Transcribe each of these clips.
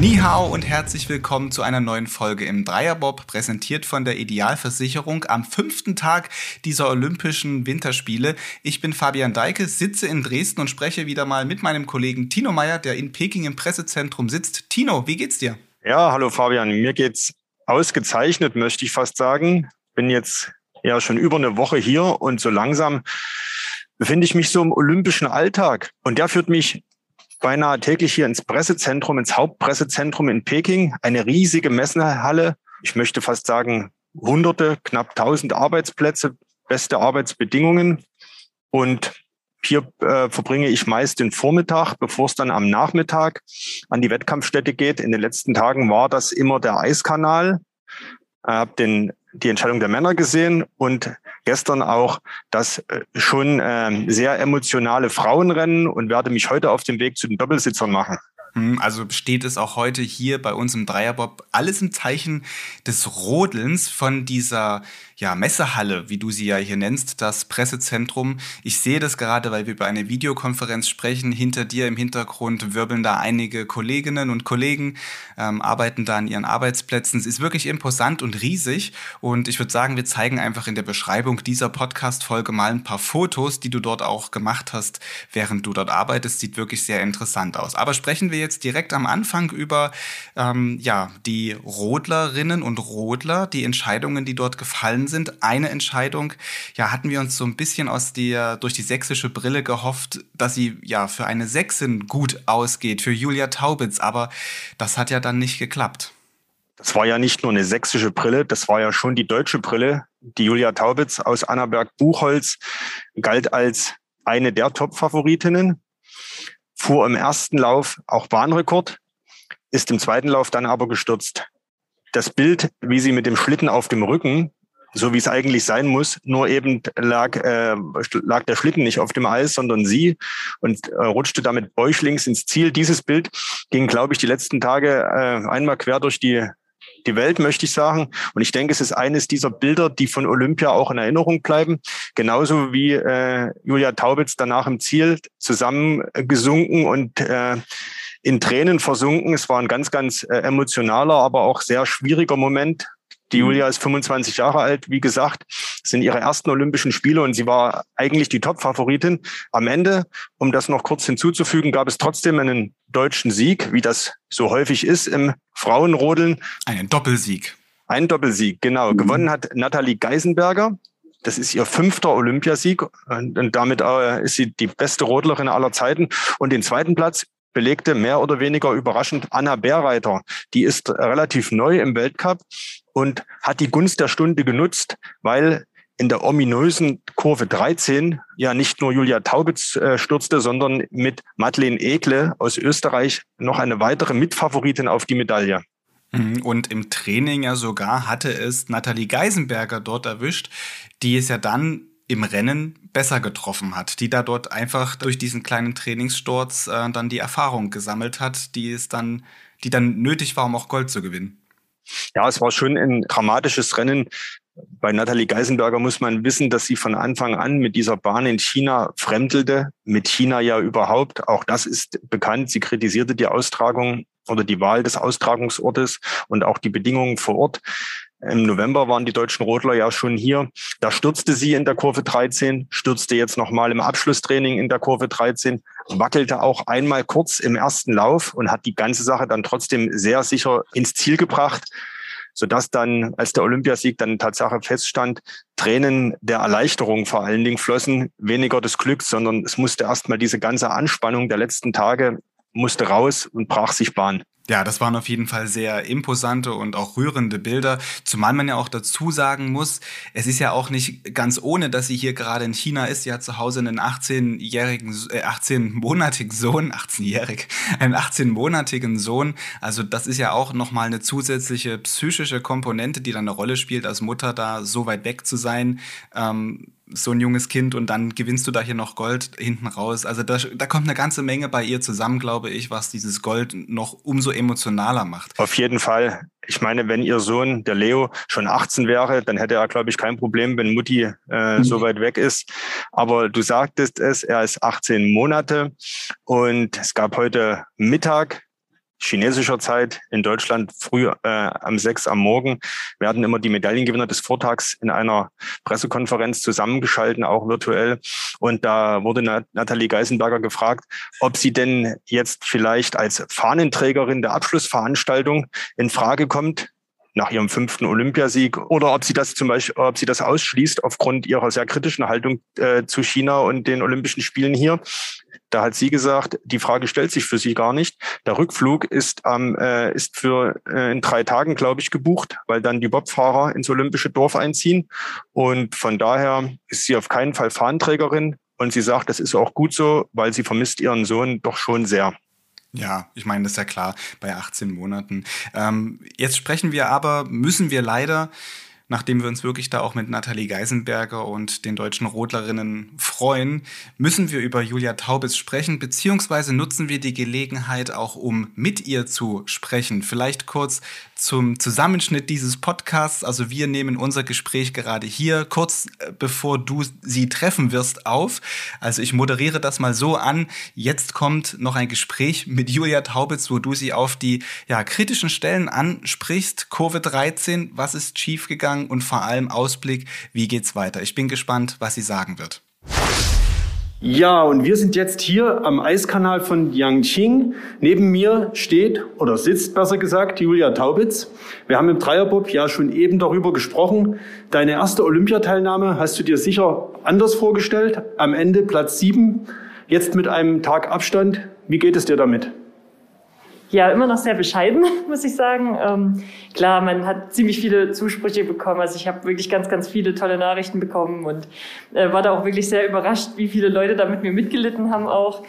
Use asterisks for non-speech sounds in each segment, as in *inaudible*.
Nihao und herzlich willkommen zu einer neuen Folge im Dreierbob, präsentiert von der Idealversicherung am fünften Tag dieser Olympischen Winterspiele. Ich bin Fabian Deike, sitze in Dresden und spreche wieder mal mit meinem Kollegen Tino Meyer, der in Peking im Pressezentrum sitzt. Tino, wie geht's dir? Ja, hallo Fabian, mir geht's ausgezeichnet, möchte ich fast sagen. Bin jetzt ja schon über eine Woche hier und so langsam befinde ich mich so im olympischen Alltag. Und der führt mich beinahe täglich hier ins Pressezentrum, ins Hauptpressezentrum in Peking. Eine riesige Messenhalle. Ich möchte fast sagen, hunderte, knapp tausend Arbeitsplätze, beste Arbeitsbedingungen. Und hier äh, verbringe ich meist den Vormittag, bevor es dann am Nachmittag an die Wettkampfstätte geht. In den letzten Tagen war das immer der Eiskanal. Ich habe den die Entscheidung der Männer gesehen und gestern auch das äh, schon äh, sehr emotionale Frauenrennen und werde mich heute auf den Weg zu den Doppelsitzern machen. Hm, also steht es auch heute hier bei uns im Dreierbob alles im Zeichen des Rodelns von dieser ja, Messehalle, wie du sie ja hier nennst, das Pressezentrum. Ich sehe das gerade, weil wir über eine Videokonferenz sprechen. Hinter dir im Hintergrund wirbeln da einige Kolleginnen und Kollegen, ähm, arbeiten da an ihren Arbeitsplätzen. Es ist wirklich imposant und riesig. Und ich würde sagen, wir zeigen einfach in der Beschreibung dieser Podcast-Folge mal ein paar Fotos, die du dort auch gemacht hast, während du dort arbeitest. Sieht wirklich sehr interessant aus. Aber sprechen wir jetzt direkt am Anfang über ähm, ja, die Rodlerinnen und Rodler, die Entscheidungen, die dort gefallen sind. Eine Entscheidung, ja, hatten wir uns so ein bisschen aus der, durch die sächsische Brille gehofft, dass sie ja für eine Sächsin gut ausgeht, für Julia Taubitz, aber das hat ja dann nicht geklappt. Das war ja nicht nur eine sächsische Brille, das war ja schon die deutsche Brille. Die Julia Taubitz aus Annaberg-Buchholz galt als eine der Top-Favoritinnen, fuhr im ersten Lauf auch Bahnrekord, ist im zweiten Lauf dann aber gestürzt. Das Bild, wie sie mit dem Schlitten auf dem Rücken so wie es eigentlich sein muss. Nur eben lag, äh, lag der Schlitten nicht auf dem Eis, sondern sie und äh, rutschte damit bäuchlings ins Ziel. Dieses Bild ging, glaube ich, die letzten Tage äh, einmal quer durch die die Welt, möchte ich sagen. Und ich denke, es ist eines dieser Bilder, die von Olympia auch in Erinnerung bleiben. Genauso wie äh, Julia Taubitz danach im Ziel zusammengesunken und äh, in Tränen versunken. Es war ein ganz, ganz äh, emotionaler, aber auch sehr schwieriger Moment die mhm. Julia ist 25 Jahre alt, wie gesagt, sind ihre ersten Olympischen Spiele und sie war eigentlich die Top-Favoritin. Am Ende, um das noch kurz hinzuzufügen, gab es trotzdem einen deutschen Sieg, wie das so häufig ist im Frauenrodeln. Einen Doppelsieg. Ein Doppelsieg, genau. Mhm. Gewonnen hat Nathalie Geisenberger. Das ist ihr fünfter Olympiasieg und damit äh, ist sie die beste Rodlerin aller Zeiten. Und den zweiten Platz belegte mehr oder weniger überraschend Anna Bärreiter. Die ist relativ neu im Weltcup und hat die Gunst der Stunde genutzt, weil in der ominösen Kurve 13 ja nicht nur Julia Taubitz äh, stürzte, sondern mit Madeleine Ekle aus Österreich noch eine weitere Mitfavoritin auf die Medaille. Mhm, und im Training ja sogar hatte es Nathalie Geisenberger dort erwischt, die es ja dann im Rennen besser getroffen hat, die da dort einfach durch diesen kleinen Trainingssturz äh, dann die Erfahrung gesammelt hat, die es dann, die dann nötig war, um auch Gold zu gewinnen. Ja, es war schon ein dramatisches Rennen. Bei Nathalie Geisenberger muss man wissen, dass sie von Anfang an mit dieser Bahn in China fremdelte, mit China ja überhaupt. Auch das ist bekannt. Sie kritisierte die Austragung oder die Wahl des Austragungsortes und auch die Bedingungen vor Ort. Im November waren die deutschen Rodler ja schon hier. Da stürzte sie in der Kurve 13, stürzte jetzt nochmal im Abschlusstraining in der Kurve 13, wackelte auch einmal kurz im ersten Lauf und hat die ganze Sache dann trotzdem sehr sicher ins Ziel gebracht sodass dann, als der Olympiasieg dann Tatsache feststand, Tränen der Erleichterung vor allen Dingen flossen, weniger des Glücks, sondern es musste erstmal diese ganze Anspannung der letzten Tage musste raus und brach sich Bahn. Ja, das waren auf jeden Fall sehr imposante und auch rührende Bilder, zumal man ja auch dazu sagen muss, es ist ja auch nicht ganz ohne, dass sie hier gerade in China ist. Sie hat zu Hause einen 18-jährigen, äh, 18-monatigen Sohn, *laughs* 18-jährig, einen 18-monatigen Sohn. Also das ist ja auch nochmal eine zusätzliche psychische Komponente, die dann eine Rolle spielt, als Mutter da so weit weg zu sein. Ähm, so ein junges Kind und dann gewinnst du da hier noch Gold hinten raus. Also da, da kommt eine ganze Menge bei ihr zusammen, glaube ich, was dieses Gold noch umso emotionaler macht. Auf jeden Fall. Ich meine, wenn ihr Sohn, der Leo, schon 18 wäre, dann hätte er, glaube ich, kein Problem, wenn Mutti äh, mhm. so weit weg ist. Aber du sagtest es, er ist 18 Monate und es gab heute Mittag chinesischer Zeit in Deutschland früh äh, am sechs am Morgen werden immer die Medaillengewinner des Vortags in einer Pressekonferenz zusammengeschalten, auch virtuell. Und da wurde Nathalie Geisenberger gefragt, ob sie denn jetzt vielleicht als Fahnenträgerin der Abschlussveranstaltung in Frage kommt nach ihrem fünften Olympiasieg oder ob sie das zum Beispiel, ob sie das ausschließt aufgrund ihrer sehr kritischen Haltung äh, zu China und den Olympischen Spielen hier. Da hat sie gesagt, die Frage stellt sich für sie gar nicht. Der Rückflug ist, ähm, äh, ist für äh, in drei Tagen, glaube ich, gebucht, weil dann die Bobfahrer ins Olympische Dorf einziehen. Und von daher ist sie auf keinen Fall Fahnenträgerin. Und sie sagt, das ist auch gut so, weil sie vermisst ihren Sohn doch schon sehr. Ja, ich meine, das ist ja klar bei 18 Monaten. Ähm, jetzt sprechen wir aber, müssen wir leider nachdem wir uns wirklich da auch mit Nathalie Geisenberger und den deutschen Rodlerinnen freuen, müssen wir über Julia Taubitz sprechen, beziehungsweise nutzen wir die Gelegenheit auch, um mit ihr zu sprechen. Vielleicht kurz zum Zusammenschnitt dieses Podcasts. Also wir nehmen unser Gespräch gerade hier kurz äh, bevor du sie treffen wirst auf. Also ich moderiere das mal so an. Jetzt kommt noch ein Gespräch mit Julia Taubitz, wo du sie auf die ja, kritischen Stellen ansprichst. Covid-13, was ist schiefgegangen und vor allem Ausblick, wie geht's weiter. Ich bin gespannt, was sie sagen wird. Ja, und wir sind jetzt hier am Eiskanal von Yangqing. Neben mir steht oder sitzt besser gesagt Julia Taubitz. Wir haben im Dreierbob ja schon eben darüber gesprochen. Deine erste Olympiateilnahme hast du dir sicher anders vorgestellt. Am Ende Platz sieben, jetzt mit einem Tag Abstand. Wie geht es dir damit? Ja immer noch sehr bescheiden, *laughs* muss ich sagen. Ähm, klar, man hat ziemlich viele Zusprüche bekommen. Also ich habe wirklich ganz, ganz viele tolle Nachrichten bekommen und äh, war da auch wirklich sehr überrascht, wie viele Leute da mit mir mitgelitten haben auch.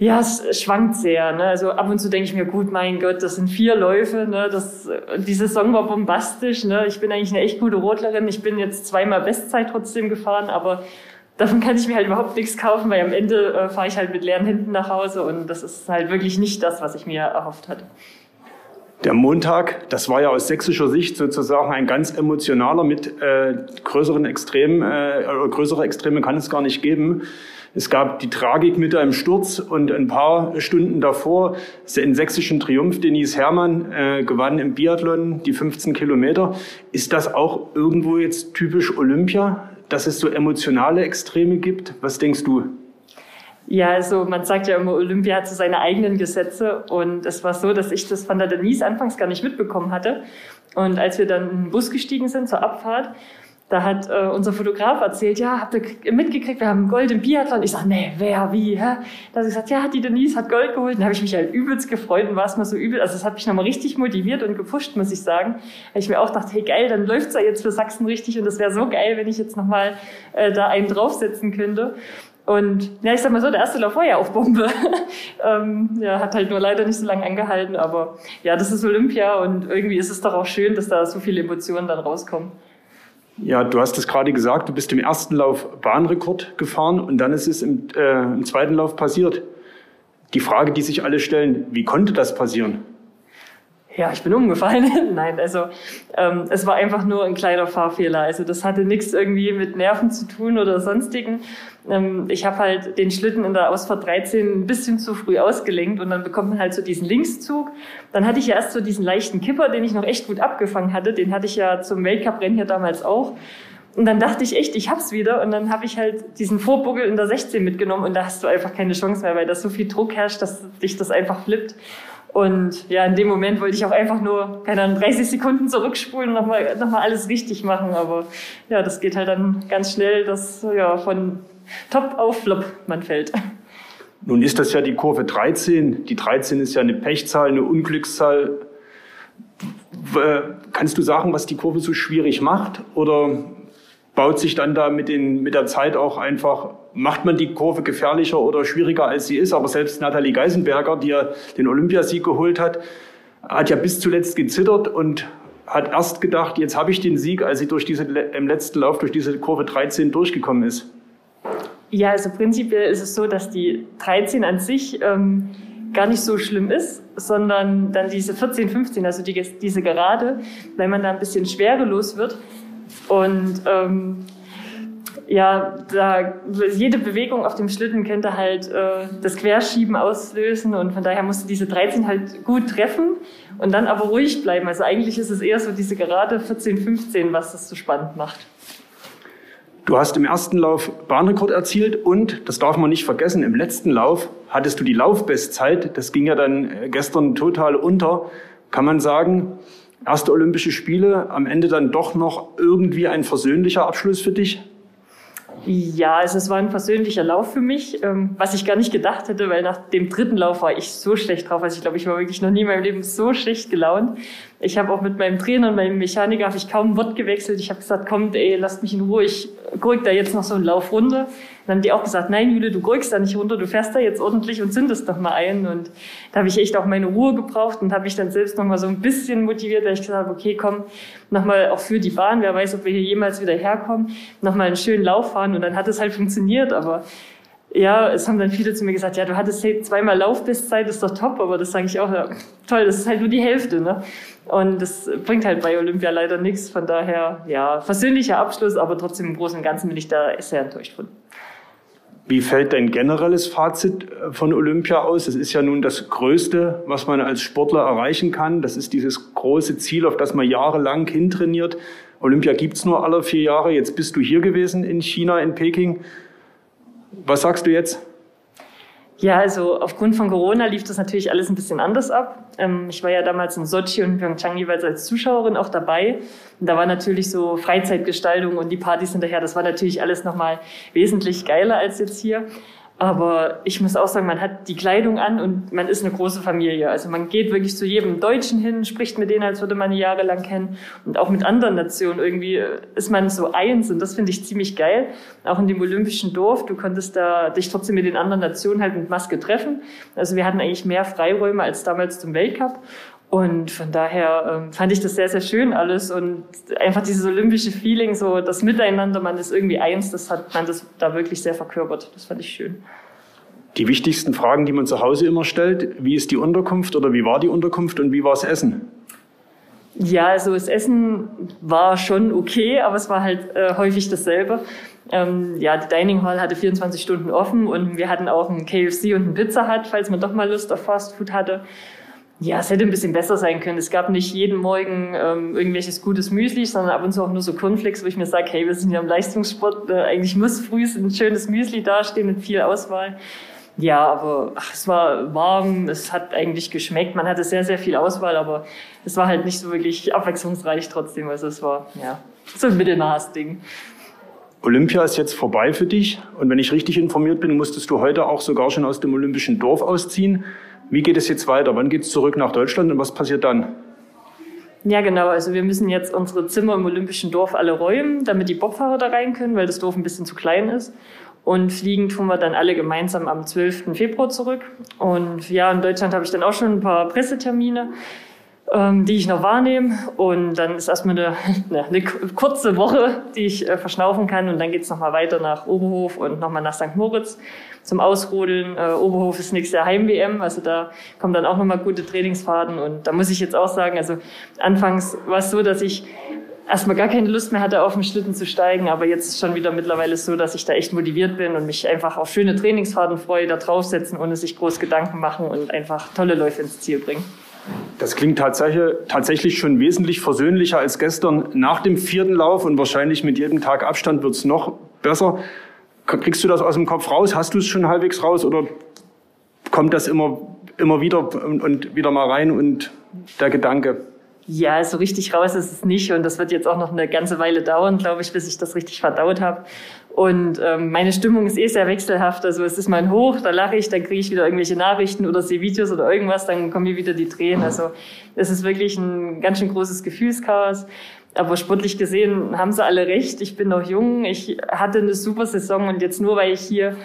Ja, es schwankt sehr. Ne? Also ab und zu denke ich mir, gut, mein Gott, das sind vier Läufe. Ne? Das, die Saison war bombastisch. Ne? Ich bin eigentlich eine echt gute Rotlerin. Ich bin jetzt zweimal Bestzeit trotzdem gefahren, aber davon kann ich mir halt überhaupt nichts kaufen, weil am Ende äh, fahre ich halt mit leeren Händen nach Hause und das ist halt wirklich nicht das, was ich mir erhofft hatte. Der Montag, das war ja aus sächsischer Sicht sozusagen ein ganz emotionaler mit äh, größeren Extremen, äh, größere Extreme kann es gar nicht geben. Es gab die Tragik mit einem Sturz und ein paar Stunden davor den sächsischen Triumph. Denise Herrmann äh, gewann im Biathlon die 15 Kilometer. Ist das auch irgendwo jetzt typisch Olympia? Dass es so emotionale Extreme gibt. Was denkst du? Ja, also man sagt ja immer, Olympia hat so seine eigenen Gesetze und es war so, dass ich das von der Denise anfangs gar nicht mitbekommen hatte. Und als wir dann in den Bus gestiegen sind zur Abfahrt, da hat äh, unser Fotograf erzählt, ja, habt ihr mitgekriegt, wir haben Gold im Biathlon. Ich sag, nee, wer, wie, hä? Da hat sie gesagt, ja, die Denise hat Gold geholt. Dann habe ich mich halt übelst gefreut und war es mal so übel. Also das hat mich nochmal richtig motiviert und gepusht, muss ich sagen. Weil ich mir auch dachte, hey geil, dann läuft's ja jetzt für Sachsen richtig und das wäre so geil, wenn ich jetzt nochmal äh, da einen draufsetzen könnte. Und ja, ich sag mal so, der erste Lauf war ja auf Bombe. *laughs* ähm, ja, hat halt nur leider nicht so lange angehalten, aber ja, das ist Olympia und irgendwie ist es doch auch schön, dass da so viele Emotionen dann rauskommen. Ja, du hast es gerade gesagt, du bist im ersten Lauf Bahnrekord gefahren und dann ist es im, äh, im zweiten Lauf passiert. Die Frage, die sich alle stellen, wie konnte das passieren? Ja, ich bin umgefallen. *laughs* Nein, also ähm, es war einfach nur ein kleiner Fahrfehler. Also das hatte nichts irgendwie mit Nerven zu tun oder sonstigen. Ähm, ich habe halt den Schlitten in der Ausfahrt 13 ein bisschen zu früh ausgelenkt und dann bekommt man halt so diesen Linkszug. Dann hatte ich ja erst so diesen leichten Kipper, den ich noch echt gut abgefangen hatte. Den hatte ich ja zum Weltcup-Rennen hier damals auch. Und dann dachte ich echt, ich hab's wieder. Und dann habe ich halt diesen Vorbuckel in der 16 mitgenommen und da hast du einfach keine Chance mehr, weil da so viel Druck herrscht, dass dich das einfach flippt. Und ja, in dem Moment wollte ich auch einfach nur, keine Ahnung, 30 Sekunden zurückspulen und nochmal noch mal alles richtig machen. Aber ja, das geht halt dann ganz schnell, dass ja von Top auf Flop man fällt. Nun ist das ja die Kurve 13. Die 13 ist ja eine Pechzahl, eine Unglückszahl. Kannst du sagen, was die Kurve so schwierig macht? Oder baut sich dann da mit, den, mit der Zeit auch einfach, macht man die Kurve gefährlicher oder schwieriger, als sie ist. Aber selbst Nathalie Geisenberger, die ja den Olympiasieg geholt hat, hat ja bis zuletzt gezittert und hat erst gedacht, jetzt habe ich den Sieg, als sie durch diese, im letzten Lauf durch diese Kurve 13 durchgekommen ist? Ja, also prinzipiell ist es so, dass die 13 an sich ähm, gar nicht so schlimm ist, sondern dann diese 14, 15, also die, diese Gerade, weil man da ein bisschen schwerelos wird. Und ähm, ja, da, jede Bewegung auf dem Schlitten könnte halt äh, das Querschieben auslösen und von daher musste diese 13 halt gut treffen und dann aber ruhig bleiben. Also eigentlich ist es eher so diese Gerade 14, 15, was das so spannend macht. Du hast im ersten Lauf Bahnrekord erzielt und, das darf man nicht vergessen, im letzten Lauf hattest du die Laufbestzeit. Das ging ja dann äh, gestern total unter. Kann man sagen, erste Olympische Spiele, am Ende dann doch noch irgendwie ein versöhnlicher Abschluss für dich? Ja, also es war ein persönlicher Lauf für mich, ähm, was ich gar nicht gedacht hätte, weil nach dem dritten Lauf war ich so schlecht drauf. Also ich glaube, ich war wirklich noch nie in meinem Leben so schlecht gelaunt. Ich habe auch mit meinem Trainer und meinem Mechaniker habe ich kaum ein Wort gewechselt. Ich habe gesagt, kommt, ey, lasst mich in Ruhe, ich gurk da jetzt noch so einen Lauf runter. Dann haben die auch gesagt, nein, Jule, du gurkst da nicht runter, du fährst da jetzt ordentlich und zündest doch mal ein. Und da habe ich echt auch meine Ruhe gebraucht und habe mich dann selbst noch mal so ein bisschen motiviert, weil ich gesagt habe, okay, komm, noch mal auch für die Bahn, wer weiß, ob wir hier jemals wieder herkommen, noch mal einen schönen Lauf fahren. Und dann hat es halt funktioniert, aber ja, es haben dann viele zu mir gesagt, ja, du hattest zweimal Laufbestzeit, ist doch top, aber das sage ich auch, ja, toll, das ist halt nur die Hälfte, ne? Und das bringt halt bei Olympia leider nichts. Von daher, ja, versöhnlicher Abschluss, aber trotzdem im Großen und Ganzen bin ich da sehr enttäuscht von. Wie fällt dein generelles Fazit äh, von Olympia aus? Das ist ja nun das Größte, was man als Sportler erreichen kann. Das ist dieses große Ziel, auf das man jahrelang hintrainiert. Olympia gibt's nur alle vier Jahre. Jetzt bist du hier gewesen in China, in Peking. Was sagst du jetzt? Ja, also aufgrund von Corona lief das natürlich alles ein bisschen anders ab. Ähm, ich war ja damals in Sochi und Pyeongchang jeweils als Zuschauerin auch dabei. Und da war natürlich so Freizeitgestaltung und die Partys hinterher, das war natürlich alles nochmal wesentlich geiler als jetzt hier. Aber ich muss auch sagen, man hat die Kleidung an und man ist eine große Familie. Also man geht wirklich zu jedem Deutschen hin, spricht mit denen, als würde man die jahrelang kennen. Und auch mit anderen Nationen irgendwie ist man so eins und das finde ich ziemlich geil. Auch in dem Olympischen Dorf, du konntest da dich trotzdem mit den anderen Nationen halt mit Maske treffen. Also wir hatten eigentlich mehr Freiräume als damals zum Weltcup. Und von daher ähm, fand ich das sehr, sehr schön alles und einfach dieses olympische Feeling, so das Miteinander, man ist irgendwie eins, das hat man das da wirklich sehr verkörpert. Das fand ich schön. Die wichtigsten Fragen, die man zu Hause immer stellt, wie ist die Unterkunft oder wie war die Unterkunft und wie war das Essen? Ja, also das Essen war schon okay, aber es war halt äh, häufig dasselbe. Ähm, ja, die Dining Hall hatte 24 Stunden offen und wir hatten auch einen KFC und einen Pizza Hut, falls man doch mal Lust auf Fast Food hatte. Ja, es hätte ein bisschen besser sein können. Es gab nicht jeden Morgen ähm, irgendwelches gutes Müsli, sondern ab und zu auch nur so Cornflakes, wo ich mir sage, hey, wir sind ja im Leistungssport, äh, eigentlich muss früh ein schönes Müsli dastehen mit viel Auswahl. Ja, aber ach, es war warm, es hat eigentlich geschmeckt, man hatte sehr, sehr viel Auswahl, aber es war halt nicht so wirklich abwechslungsreich trotzdem. Also es war, ja, so ein Mittelmaß-Ding. Olympia ist jetzt vorbei für dich und wenn ich richtig informiert bin, musstest du heute auch sogar schon aus dem olympischen Dorf ausziehen. Wie geht es jetzt weiter? Wann geht es zurück nach Deutschland und was passiert dann? Ja, genau. Also wir müssen jetzt unsere Zimmer im Olympischen Dorf alle räumen, damit die Bobfahrer da rein können, weil das Dorf ein bisschen zu klein ist. Und fliegen tun wir dann alle gemeinsam am 12. Februar zurück. Und ja, in Deutschland habe ich dann auch schon ein paar Pressetermine ähm, die ich noch wahrnehme. Und dann ist erstmal eine, *laughs* eine kurze Woche, die ich äh, verschnaufen kann. Und dann geht's es nochmal weiter nach Oberhof und nochmal nach St. Moritz zum Ausrodeln. Äh, Oberhof ist nächstes Jahr Heim-WM, also da kommen dann auch nochmal gute Trainingsfahrten. Und da muss ich jetzt auch sagen, also anfangs war es so, dass ich erstmal gar keine Lust mehr hatte, auf den Schlitten zu steigen. Aber jetzt ist schon wieder mittlerweile so, dass ich da echt motiviert bin und mich einfach auf schöne Trainingsfahrten freue, da draufsetzen, ohne sich groß Gedanken machen und einfach tolle Läufe ins Ziel bringen. Das klingt tatsächlich, tatsächlich schon wesentlich versöhnlicher als gestern nach dem vierten Lauf und wahrscheinlich mit jedem Tag Abstand wird es noch besser. Kriegst du das aus dem Kopf raus? Hast du es schon halbwegs raus oder kommt das immer, immer wieder und, wieder mal rein und der Gedanke? Ja, so richtig raus ist es nicht und das wird jetzt auch noch eine ganze Weile dauern, glaube ich, bis ich das richtig verdaut habe. Und ähm, meine Stimmung ist eh sehr wechselhaft. Also es ist mal ein Hoch, da lache ich, dann kriege ich wieder irgendwelche Nachrichten oder sehe Videos oder irgendwas, dann kommen mir wieder die Tränen. Also es ist wirklich ein ganz schön großes Gefühlschaos. Aber sportlich gesehen haben sie alle recht. Ich bin noch jung, ich hatte eine super Saison und jetzt nur weil ich hier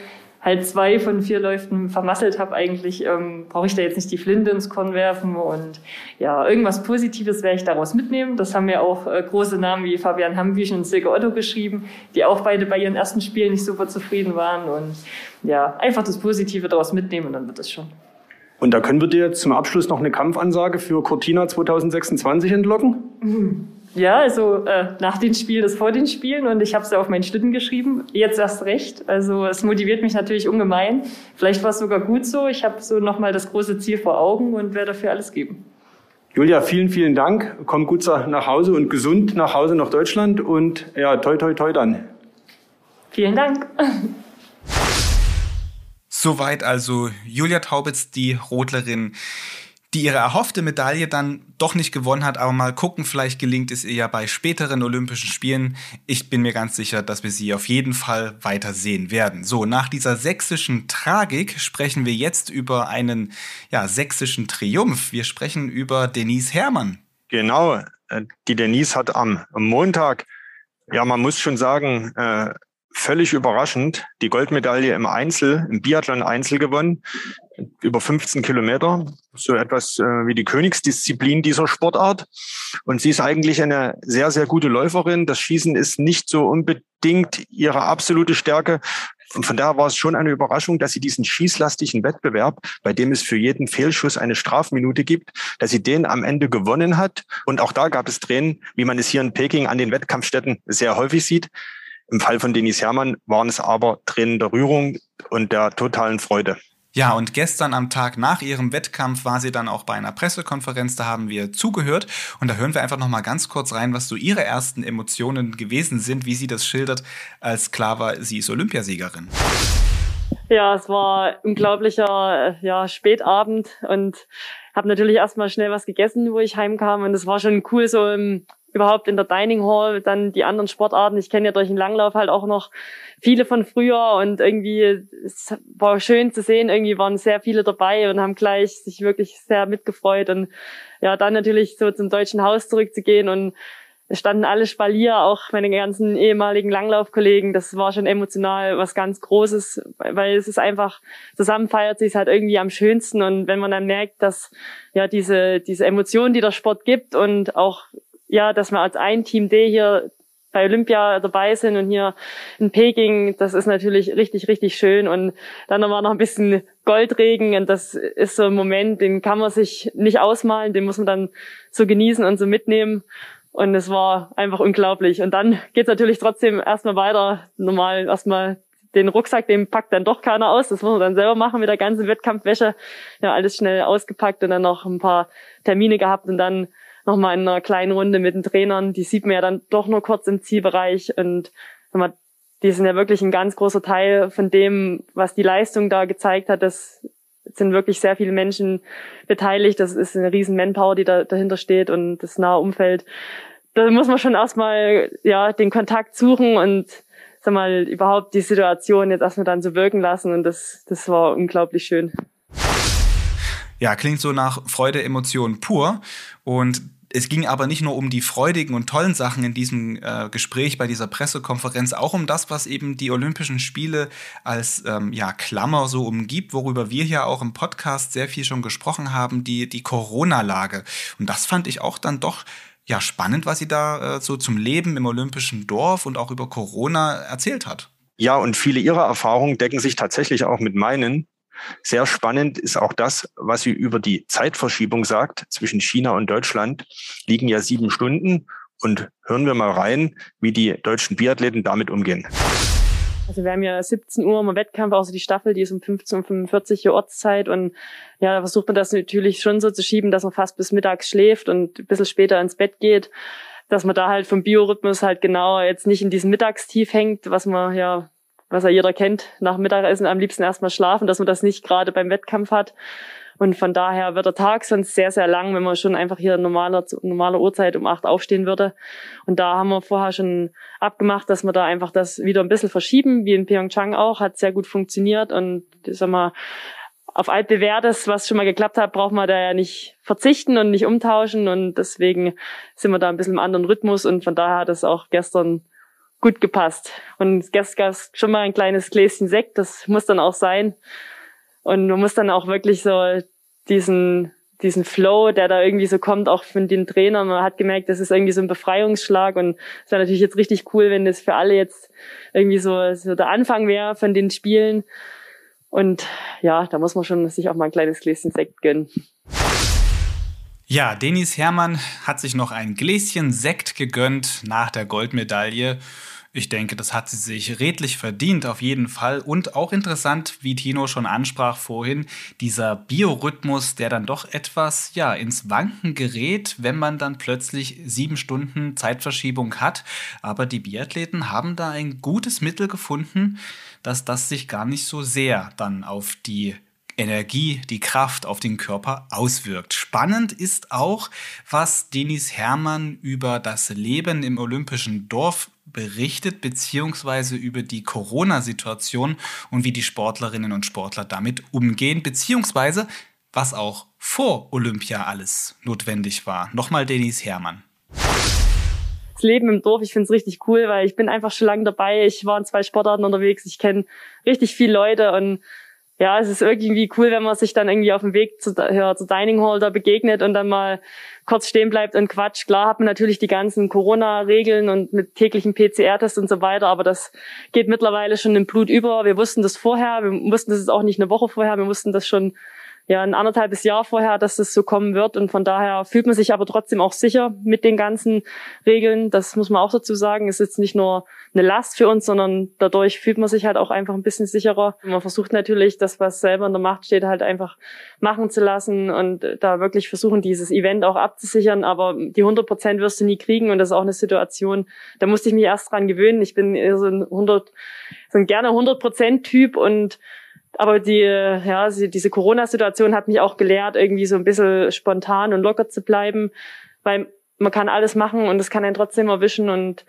halt zwei von vier Läufen vermasselt habe, eigentlich ähm, brauche ich da jetzt nicht die Flinte ins Korn werfen und ja, irgendwas Positives werde ich daraus mitnehmen. Das haben ja auch äh, große Namen wie Fabian Hambüchen und Silke Otto geschrieben, die auch beide bei ihren ersten Spielen nicht super zufrieden waren und ja, einfach das Positive daraus mitnehmen und dann wird es schon. Und da können wir dir zum Abschluss noch eine Kampfansage für Cortina 2026 entlocken? Mhm. Ja, also äh, nach den Spielen ist vor den Spielen und ich habe es ja auf meinen Schlitten geschrieben. Jetzt erst recht. Also es motiviert mich natürlich ungemein. Vielleicht war es sogar gut so. Ich habe so nochmal das große Ziel vor Augen und werde dafür alles geben. Julia, vielen, vielen Dank. Komm gut nach Hause und gesund nach Hause nach Deutschland und ja, toi, toi, toi dann. Vielen Dank. Soweit also Julia Taubitz, die Rodlerin die ihre erhoffte Medaille dann doch nicht gewonnen hat, aber mal gucken, vielleicht gelingt es ihr ja bei späteren Olympischen Spielen. Ich bin mir ganz sicher, dass wir sie auf jeden Fall weiter sehen werden. So, nach dieser sächsischen Tragik sprechen wir jetzt über einen ja, sächsischen Triumph. Wir sprechen über Denise Herrmann. Genau, äh, die Denise hat am Montag, ja, man muss schon sagen, äh, völlig überraschend die Goldmedaille im Einzel, im Biathlon Einzel gewonnen über 15 Kilometer, so etwas äh, wie die Königsdisziplin dieser Sportart. Und sie ist eigentlich eine sehr, sehr gute Läuferin. Das Schießen ist nicht so unbedingt ihre absolute Stärke. Und von daher war es schon eine Überraschung, dass sie diesen schießlastigen Wettbewerb, bei dem es für jeden Fehlschuss eine Strafminute gibt, dass sie den am Ende gewonnen hat. Und auch da gab es Tränen, wie man es hier in Peking an den Wettkampfstätten sehr häufig sieht. Im Fall von Denis Herrmann waren es aber Tränen der Rührung und der totalen Freude. Ja, und gestern am Tag nach ihrem Wettkampf war sie dann auch bei einer Pressekonferenz, da haben wir zugehört und da hören wir einfach noch mal ganz kurz rein, was so ihre ersten Emotionen gewesen sind, wie sie das schildert, als klar war, sie ist Olympiasiegerin. Ja, es war unglaublicher ja, Spätabend und habe natürlich erstmal schnell was gegessen, wo ich heimkam und es war schon cool so im überhaupt in der Dining Hall dann die anderen Sportarten. Ich kenne ja durch den Langlauf halt auch noch viele von früher und irgendwie es war schön zu sehen. Irgendwie waren sehr viele dabei und haben gleich sich wirklich sehr mitgefreut und ja, dann natürlich so zum deutschen Haus zurückzugehen und es standen alle Spalier, auch meine ganzen ehemaligen Langlaufkollegen. Das war schon emotional was ganz Großes, weil es ist einfach, zusammen feiert sich halt irgendwie am schönsten. Und wenn man dann merkt, dass ja diese, diese Emotionen, die der Sport gibt und auch ja, dass wir als ein Team D hier bei Olympia dabei sind und hier in Peking, das ist natürlich richtig, richtig schön. Und dann war noch ein bisschen Goldregen und das ist so ein Moment, den kann man sich nicht ausmalen, den muss man dann so genießen und so mitnehmen. Und es war einfach unglaublich. Und dann geht's natürlich trotzdem erstmal weiter. Normal erstmal den Rucksack, den packt dann doch keiner aus. Das muss man dann selber machen mit der ganzen Wettkampfwäsche. Ja, alles schnell ausgepackt und dann noch ein paar Termine gehabt und dann nochmal in einer kleinen Runde mit den Trainern. Die sieht man ja dann doch nur kurz im Zielbereich und die sind ja wirklich ein ganz großer Teil von dem, was die Leistung da gezeigt hat. Das sind wirklich sehr viele Menschen beteiligt. Das ist eine riesen Manpower, die da dahinter steht und das nahe Umfeld. Da muss man schon erstmal ja den Kontakt suchen und sag mal überhaupt die Situation jetzt erstmal dann so wirken lassen und das das war unglaublich schön. Ja, klingt so nach Freude, Emotion pur. Und es ging aber nicht nur um die freudigen und tollen Sachen in diesem äh, Gespräch bei dieser Pressekonferenz, auch um das, was eben die Olympischen Spiele als ähm, ja, Klammer so umgibt, worüber wir hier auch im Podcast sehr viel schon gesprochen haben, die, die Corona-Lage. Und das fand ich auch dann doch ja spannend, was sie da äh, so zum Leben im Olympischen Dorf und auch über Corona erzählt hat. Ja, und viele ihrer Erfahrungen decken sich tatsächlich auch mit meinen. Sehr spannend ist auch das, was sie über die Zeitverschiebung sagt. Zwischen China und Deutschland liegen ja sieben Stunden. Und hören wir mal rein, wie die deutschen Biathleten damit umgehen. Also wir haben ja 17 Uhr im Wettkampf, außer die Staffel, die ist um 15.45 Uhr Ortszeit und ja, da versucht man das natürlich schon so zu schieben, dass man fast bis mittags schläft und ein bisschen später ins Bett geht, dass man da halt vom Biorhythmus halt genau jetzt nicht in diesem Mittagstief hängt, was man ja was ja jeder kennt, nach Mittagessen am liebsten erstmal schlafen, dass man das nicht gerade beim Wettkampf hat. Und von daher wird der Tag sonst sehr, sehr lang, wenn man schon einfach hier normaler, normaler Uhrzeit um acht aufstehen würde. Und da haben wir vorher schon abgemacht, dass wir da einfach das wieder ein bisschen verschieben, wie in Pyeongchang auch, hat sehr gut funktioniert. Und ich sag mal, auf altbewährtes, was schon mal geklappt hat, braucht man da ja nicht verzichten und nicht umtauschen. Und deswegen sind wir da ein bisschen im anderen Rhythmus. Und von daher hat es auch gestern gut gepasst. Und es gab schon mal ein kleines Gläschen Sekt, das muss dann auch sein. Und man muss dann auch wirklich so diesen, diesen Flow, der da irgendwie so kommt, auch von den Trainern. Man hat gemerkt, das ist irgendwie so ein Befreiungsschlag und es wäre natürlich jetzt richtig cool, wenn das für alle jetzt irgendwie so, so der Anfang wäre von den Spielen. Und ja, da muss man schon sich auch mal ein kleines Gläschen Sekt gönnen. Ja, Denis Hermann hat sich noch ein Gläschen Sekt gegönnt nach der Goldmedaille. Ich denke, das hat sie sich redlich verdient, auf jeden Fall. Und auch interessant, wie Tino schon ansprach vorhin, dieser Biorhythmus, der dann doch etwas, ja, ins Wanken gerät, wenn man dann plötzlich sieben Stunden Zeitverschiebung hat. Aber die Biathleten haben da ein gutes Mittel gefunden, dass das sich gar nicht so sehr dann auf die Energie, die Kraft auf den Körper auswirkt. Spannend ist auch, was Denis Hermann über das Leben im olympischen Dorf berichtet, beziehungsweise über die Corona-Situation und wie die Sportlerinnen und Sportler damit umgehen, beziehungsweise was auch vor Olympia alles notwendig war. Nochmal Denis Hermann. Das Leben im Dorf, ich finde es richtig cool, weil ich bin einfach schon lange dabei. Ich war in zwei Sportarten unterwegs, ich kenne richtig viele Leute und ja, es ist irgendwie cool, wenn man sich dann irgendwie auf dem Weg zu, ja, zur Dining Hall da begegnet und dann mal kurz stehen bleibt und quatscht. Klar hat man natürlich die ganzen Corona-Regeln und mit täglichen PCR-Tests und so weiter, aber das geht mittlerweile schon im Blut über. Wir wussten das vorher, wir wussten das ist auch nicht eine Woche vorher, wir wussten das schon ja ein anderthalbes Jahr vorher, dass das so kommen wird. Und von daher fühlt man sich aber trotzdem auch sicher mit den ganzen Regeln. Das muss man auch dazu sagen. Es ist jetzt nicht nur eine Last für uns, sondern dadurch fühlt man sich halt auch einfach ein bisschen sicherer. Man versucht natürlich, das, was selber in der Macht steht, halt einfach machen zu lassen und da wirklich versuchen, dieses Event auch abzusichern. Aber die 100 Prozent wirst du nie kriegen. Und das ist auch eine Situation, da musste ich mich erst dran gewöhnen. Ich bin so ein 100, so ein gerne 100 Prozent Typ und aber die, ja, diese Corona-Situation hat mich auch gelehrt, irgendwie so ein bisschen spontan und locker zu bleiben, weil man kann alles machen und es kann einen trotzdem erwischen und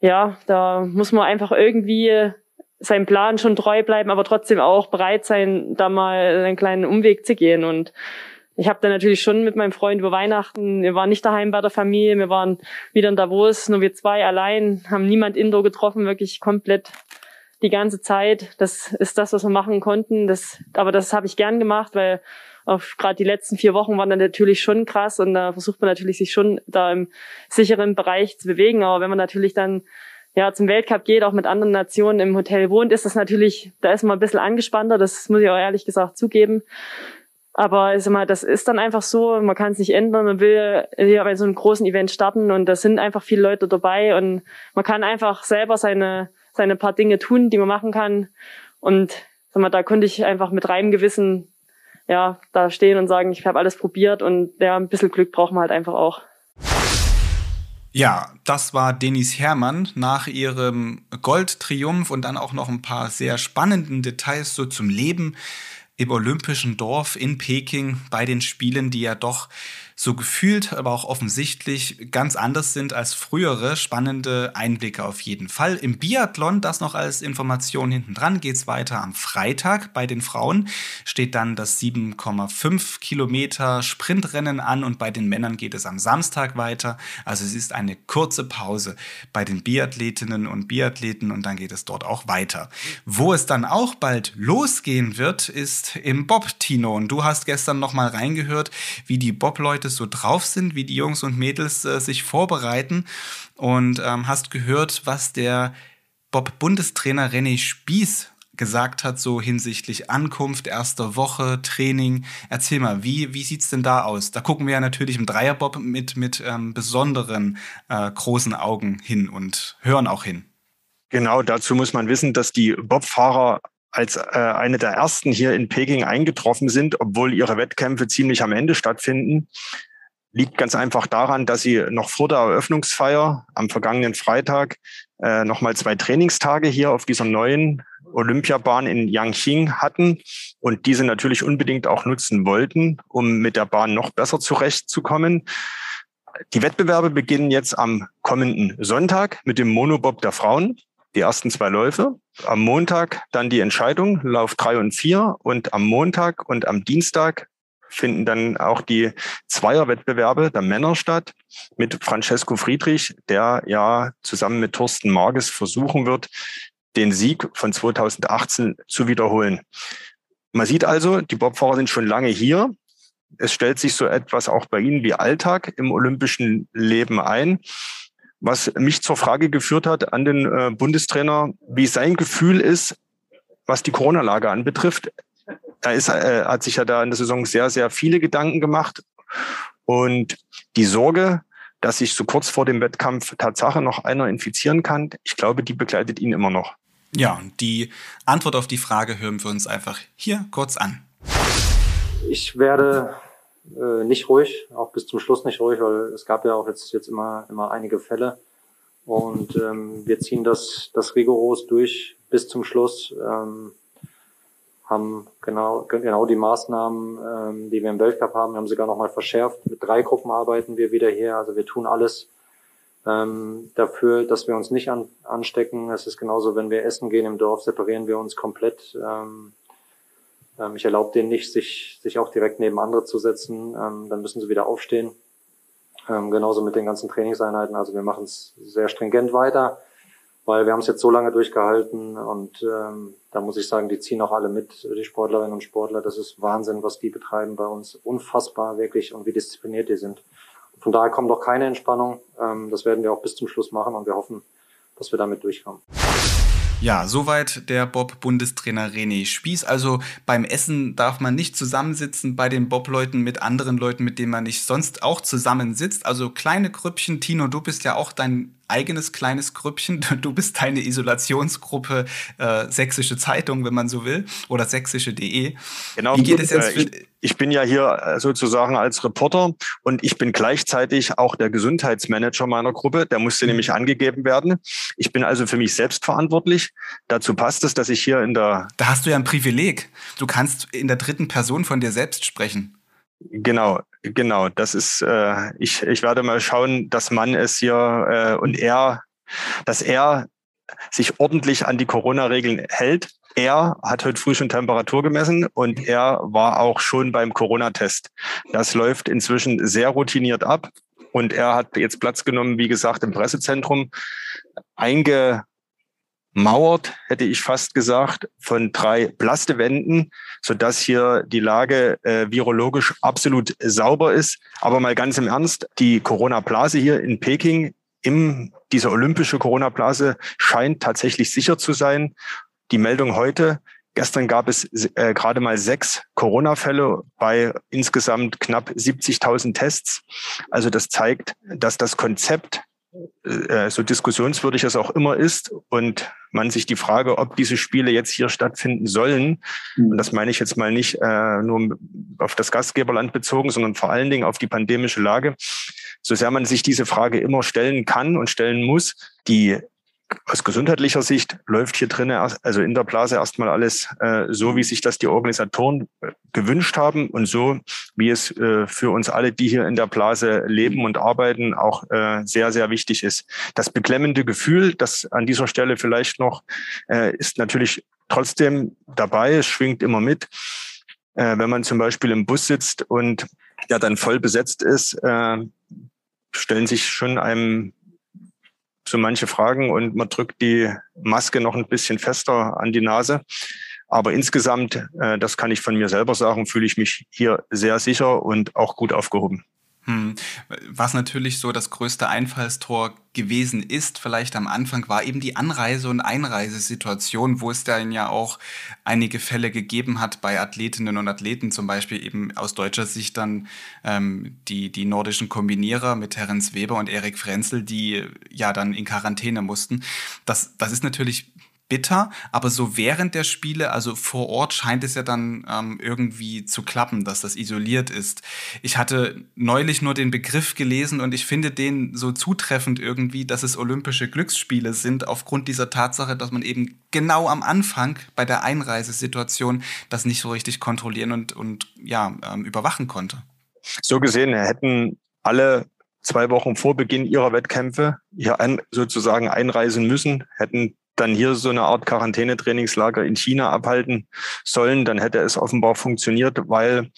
ja, da muss man einfach irgendwie seinem Plan schon treu bleiben, aber trotzdem auch bereit sein, da mal einen kleinen Umweg zu gehen. Und ich habe dann natürlich schon mit meinem Freund über Weihnachten, wir waren nicht daheim bei der Familie, wir waren wieder in Davos, nur wir zwei allein, haben niemand Indoor getroffen, wirklich komplett die ganze Zeit. Das ist das, was wir machen konnten. Das, aber das habe ich gern gemacht, weil auf gerade die letzten vier Wochen waren dann natürlich schon krass und da versucht man natürlich sich schon da im sicheren Bereich zu bewegen. Aber wenn man natürlich dann ja zum Weltcup geht, auch mit anderen Nationen im Hotel wohnt, ist das natürlich, da ist man ein bisschen angespannter. Das muss ich auch ehrlich gesagt zugeben. Aber ich sag mal, das ist dann einfach so, man kann es nicht ändern, man will ja bei so einem großen Event starten und da sind einfach viele Leute dabei und man kann einfach selber seine seine paar Dinge tun, die man machen kann. Und sag mal, da konnte ich einfach mit reinem Gewissen ja, da stehen und sagen, ich habe alles probiert und ja, ein bisschen Glück braucht man halt einfach auch. Ja, das war Denis Hermann nach ihrem Goldtriumph und dann auch noch ein paar sehr spannenden Details so zum Leben im Olympischen Dorf in Peking bei den Spielen, die ja doch so gefühlt, aber auch offensichtlich ganz anders sind als frühere. Spannende Einblicke auf jeden Fall. Im Biathlon, das noch als Information hinten dran, geht es weiter am Freitag. Bei den Frauen steht dann das 7,5 Kilometer Sprintrennen an und bei den Männern geht es am Samstag weiter. Also es ist eine kurze Pause bei den Biathletinnen und Biathleten und dann geht es dort auch weiter. Wo es dann auch bald losgehen wird, ist im Bob, Tino. Und du hast gestern noch mal reingehört, wie die Bob-Leute so drauf sind, wie die Jungs und Mädels äh, sich vorbereiten und ähm, hast gehört, was der Bob-Bundestrainer René Spieß gesagt hat, so hinsichtlich Ankunft, erster Woche, Training. Erzähl mal, wie, wie sieht's denn da aus? Da gucken wir ja natürlich im Dreierbob mit, mit ähm, besonderen äh, großen Augen hin und hören auch hin. Genau, dazu muss man wissen, dass die Bobfahrer als äh, eine der ersten hier in Peking eingetroffen sind, obwohl ihre Wettkämpfe ziemlich am Ende stattfinden. Liegt ganz einfach daran, dass sie noch vor der Eröffnungsfeier am vergangenen Freitag äh, nochmal zwei Trainingstage hier auf dieser neuen Olympiabahn in Yangqing hatten und diese natürlich unbedingt auch nutzen wollten, um mit der Bahn noch besser zurechtzukommen. Die Wettbewerbe beginnen jetzt am kommenden Sonntag mit dem Monobob der Frauen die ersten zwei Läufe. Am Montag dann die Entscheidung, Lauf drei und vier und am Montag und am Dienstag finden dann auch die Zweierwettbewerbe der Männer statt mit Francesco Friedrich, der ja zusammen mit Thorsten Marges versuchen wird, den Sieg von 2018 zu wiederholen. Man sieht also, die Bobfahrer sind schon lange hier. Es stellt sich so etwas auch bei Ihnen wie Alltag im olympischen Leben ein. Was mich zur Frage geführt hat an den äh, Bundestrainer, wie sein Gefühl ist, was die Corona-Lage anbetrifft. Er ist, äh, hat sich ja da in der Saison sehr, sehr viele Gedanken gemacht. Und die Sorge, dass sich so kurz vor dem Wettkampf Tatsache noch einer infizieren kann, ich glaube, die begleitet ihn immer noch. Ja, die Antwort auf die Frage hören wir uns einfach hier kurz an. Ich werde äh, nicht ruhig, auch bis zum Schluss nicht ruhig, weil es gab ja auch jetzt, jetzt immer, immer einige Fälle. Und ähm, wir ziehen das, das rigoros durch bis zum Schluss. Ähm, haben genau, genau die Maßnahmen, ähm, die wir im Weltcup haben, haben sogar nochmal verschärft. Mit drei Gruppen arbeiten wir wieder hier. Also wir tun alles, ähm, dafür, dass wir uns nicht an, anstecken. Es ist genauso, wenn wir essen gehen im Dorf, separieren wir uns komplett. Ähm, ähm, ich erlaube denen nicht, sich, sich auch direkt neben andere zu setzen. Ähm, dann müssen sie wieder aufstehen. Ähm, genauso mit den ganzen Trainingseinheiten. Also wir machen es sehr stringent weiter, weil wir haben es jetzt so lange durchgehalten und ähm, da muss ich sagen, die ziehen auch alle mit, die Sportlerinnen und Sportler. Das ist Wahnsinn, was die betreiben bei uns. Unfassbar wirklich und wie diszipliniert die sind. Von daher kommt doch keine Entspannung. Ähm, das werden wir auch bis zum Schluss machen und wir hoffen, dass wir damit durchkommen. Ja, soweit der Bob-Bundestrainer René Spieß. Also beim Essen darf man nicht zusammensitzen bei den Bob-Leuten mit anderen Leuten, mit denen man nicht sonst auch zusammensitzt. Also kleine Grüppchen. Tino, du bist ja auch dein eigenes kleines Grüppchen. *laughs* Du bist deine Isolationsgruppe äh, Sächsische Zeitung, wenn man so will, oder sächsische.de. Genau. Wie geht es jetzt? Äh, ich, ich bin ja hier äh, sozusagen als Reporter und ich bin gleichzeitig auch der Gesundheitsmanager meiner Gruppe. Der musste mhm. nämlich angegeben werden. Ich bin also für mich selbst verantwortlich. Dazu passt es, dass ich hier in der. Da hast du ja ein Privileg. Du kannst in der dritten Person von dir selbst sprechen. Genau, genau. Das ist, äh, ich, ich werde mal schauen, dass man es hier äh, und er, dass er sich ordentlich an die Corona-Regeln hält. Er hat heute früh schon Temperatur gemessen und er war auch schon beim Corona-Test. Das läuft inzwischen sehr routiniert ab. Und er hat jetzt Platz genommen, wie gesagt, im Pressezentrum, einge, mauert, hätte ich fast gesagt, von drei Plastewänden, sodass hier die Lage äh, virologisch absolut sauber ist. Aber mal ganz im Ernst, die Corona-Blase hier in Peking, im, diese olympische Corona-Blase scheint tatsächlich sicher zu sein. Die Meldung heute, Gestern gab es äh, gerade mal sechs Corona-Fälle bei insgesamt knapp 70.000 Tests. Also das zeigt, dass das Konzept äh, so diskussionswürdig es auch immer ist und man sich die Frage, ob diese Spiele jetzt hier stattfinden sollen, mhm. und das meine ich jetzt mal nicht äh, nur auf das Gastgeberland bezogen, sondern vor allen Dingen auf die pandemische Lage, so sehr man sich diese Frage immer stellen kann und stellen muss, die aus gesundheitlicher Sicht läuft hier drinnen, also in der Blase erstmal alles äh, so, wie sich das die Organisatoren äh, gewünscht haben und so, wie es äh, für uns alle, die hier in der Blase leben und arbeiten, auch äh, sehr, sehr wichtig ist. Das beklemmende Gefühl, das an dieser Stelle vielleicht noch, äh, ist natürlich trotzdem dabei, es schwingt immer mit. Äh, wenn man zum Beispiel im Bus sitzt und der dann voll besetzt ist, äh, stellen sich schon einem so manche Fragen und man drückt die Maske noch ein bisschen fester an die Nase. Aber insgesamt, äh, das kann ich von mir selber sagen, fühle ich mich hier sehr sicher und auch gut aufgehoben. Hm. Was natürlich so das größte Einfallstor gewesen ist, vielleicht am Anfang, war eben die Anreise- und Einreisesituation, wo es dann ja auch einige Fälle gegeben hat bei Athletinnen und Athleten, zum Beispiel eben aus deutscher Sicht dann ähm, die, die nordischen Kombinierer mit Terence Weber und Erik Frenzel, die ja dann in Quarantäne mussten. Das, das ist natürlich bitter, aber so während der Spiele, also vor Ort, scheint es ja dann ähm, irgendwie zu klappen, dass das isoliert ist. Ich hatte neulich nur den Begriff gelesen und ich finde den so zutreffend irgendwie, dass es olympische Glücksspiele sind, aufgrund dieser Tatsache, dass man eben genau am Anfang bei der Einreisesituation das nicht so richtig kontrollieren und, und ja, ähm, überwachen konnte. So gesehen hätten alle zwei Wochen vor Beginn ihrer Wettkämpfe hier sozusagen einreisen müssen, hätten dann hier so eine Art Quarantänetrainingslager in China abhalten sollen, dann hätte es offenbar funktioniert, weil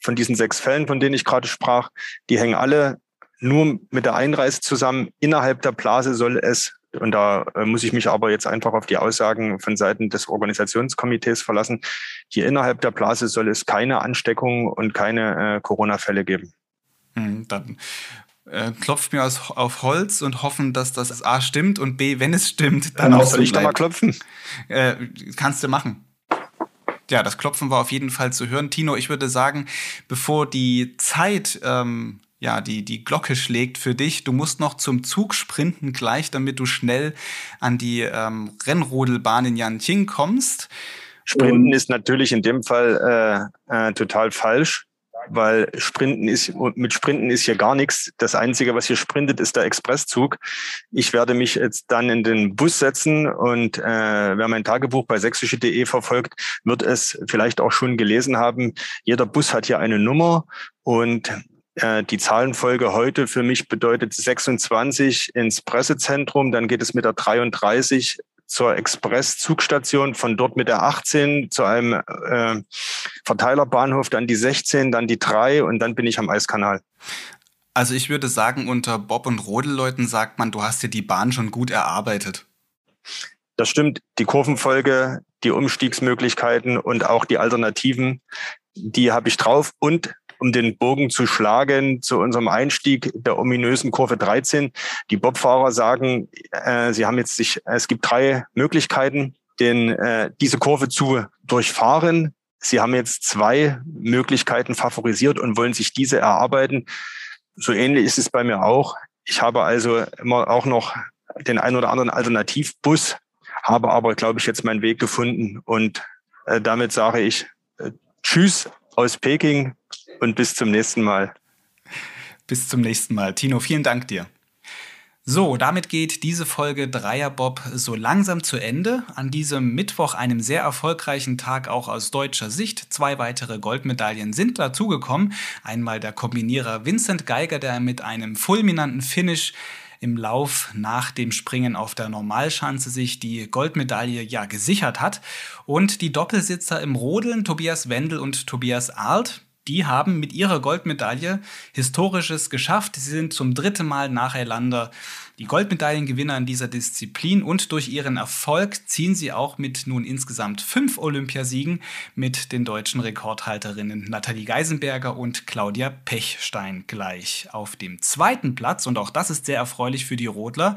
von diesen sechs Fällen, von denen ich gerade sprach, die hängen alle nur mit der Einreise zusammen. Innerhalb der Blase soll es, und da äh, muss ich mich aber jetzt einfach auf die Aussagen von Seiten des Organisationskomitees verlassen, hier innerhalb der Blase soll es keine Ansteckung und keine äh, Corona-Fälle geben. Hm, dann äh, klopft mir aus, auf Holz und hoffen, dass das A stimmt und B, wenn es stimmt, dann, dann auch ich da mal klopfen. Äh, kannst du machen. Ja, das Klopfen war auf jeden Fall zu hören. Tino, ich würde sagen, bevor die Zeit ähm, ja, die, die Glocke schlägt für dich. Du musst noch zum Zug sprinten gleich, damit du schnell an die ähm, Rennrodelbahn in Yanqing kommst. Sprinten ist natürlich in dem Fall äh, äh, total falsch weil Sprinten ist, mit Sprinten ist hier gar nichts. Das Einzige, was hier sprintet, ist der Expresszug. Ich werde mich jetzt dann in den Bus setzen und äh, wer mein Tagebuch bei sächsische.de verfolgt, wird es vielleicht auch schon gelesen haben. Jeder Bus hat hier eine Nummer und äh, die Zahlenfolge heute für mich bedeutet 26 ins Pressezentrum, dann geht es mit der 33 zur Express-Zugstation, von dort mit der 18 zu einem äh, Verteilerbahnhof, dann die 16, dann die 3 und dann bin ich am Eiskanal. Also ich würde sagen, unter Bob- und Rodelleuten sagt man, du hast dir die Bahn schon gut erarbeitet. Das stimmt. Die Kurvenfolge, die Umstiegsmöglichkeiten und auch die Alternativen, die habe ich drauf. Und um den Bogen zu schlagen zu unserem Einstieg der ominösen Kurve 13. Die Bobfahrer sagen, äh, sie haben jetzt sich, es gibt drei Möglichkeiten, den, äh, diese Kurve zu durchfahren. Sie haben jetzt zwei Möglichkeiten favorisiert und wollen sich diese erarbeiten. So ähnlich ist es bei mir auch. Ich habe also immer auch noch den ein oder anderen Alternativbus, habe aber, glaube ich, jetzt meinen Weg gefunden. Und äh, damit sage ich äh, Tschüss aus Peking und bis zum nächsten Mal. Bis zum nächsten Mal. Tino, vielen Dank dir. So, damit geht diese Folge Dreierbob so langsam zu Ende. An diesem Mittwoch, einem sehr erfolgreichen Tag auch aus deutscher Sicht. Zwei weitere Goldmedaillen sind dazugekommen. Einmal der Kombinierer Vincent Geiger, der mit einem fulminanten Finish im Lauf nach dem Springen auf der Normalschanze sich die Goldmedaille ja gesichert hat. Und die Doppelsitzer im Rodeln, Tobias Wendel und Tobias Arlt, die haben mit ihrer Goldmedaille Historisches geschafft. Sie sind zum dritten Mal nacheinander die Goldmedaillengewinner in dieser Disziplin und durch ihren Erfolg ziehen sie auch mit nun insgesamt fünf Olympiasiegen mit den deutschen Rekordhalterinnen Nathalie Geisenberger und Claudia Pechstein gleich. Auf dem zweiten Platz, und auch das ist sehr erfreulich für die Rodler,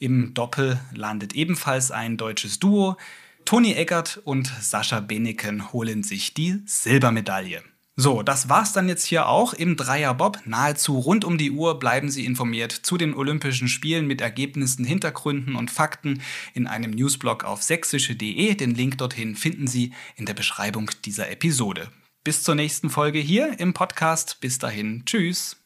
im Doppel landet ebenfalls ein deutsches Duo. Toni Eckert und Sascha Beneken holen sich die Silbermedaille. So, das war's dann jetzt hier auch im Dreierbob. Nahezu rund um die Uhr bleiben Sie informiert zu den Olympischen Spielen mit Ergebnissen, Hintergründen und Fakten in einem Newsblog auf sächsische.de. Den Link dorthin finden Sie in der Beschreibung dieser Episode. Bis zur nächsten Folge hier im Podcast. Bis dahin, tschüss.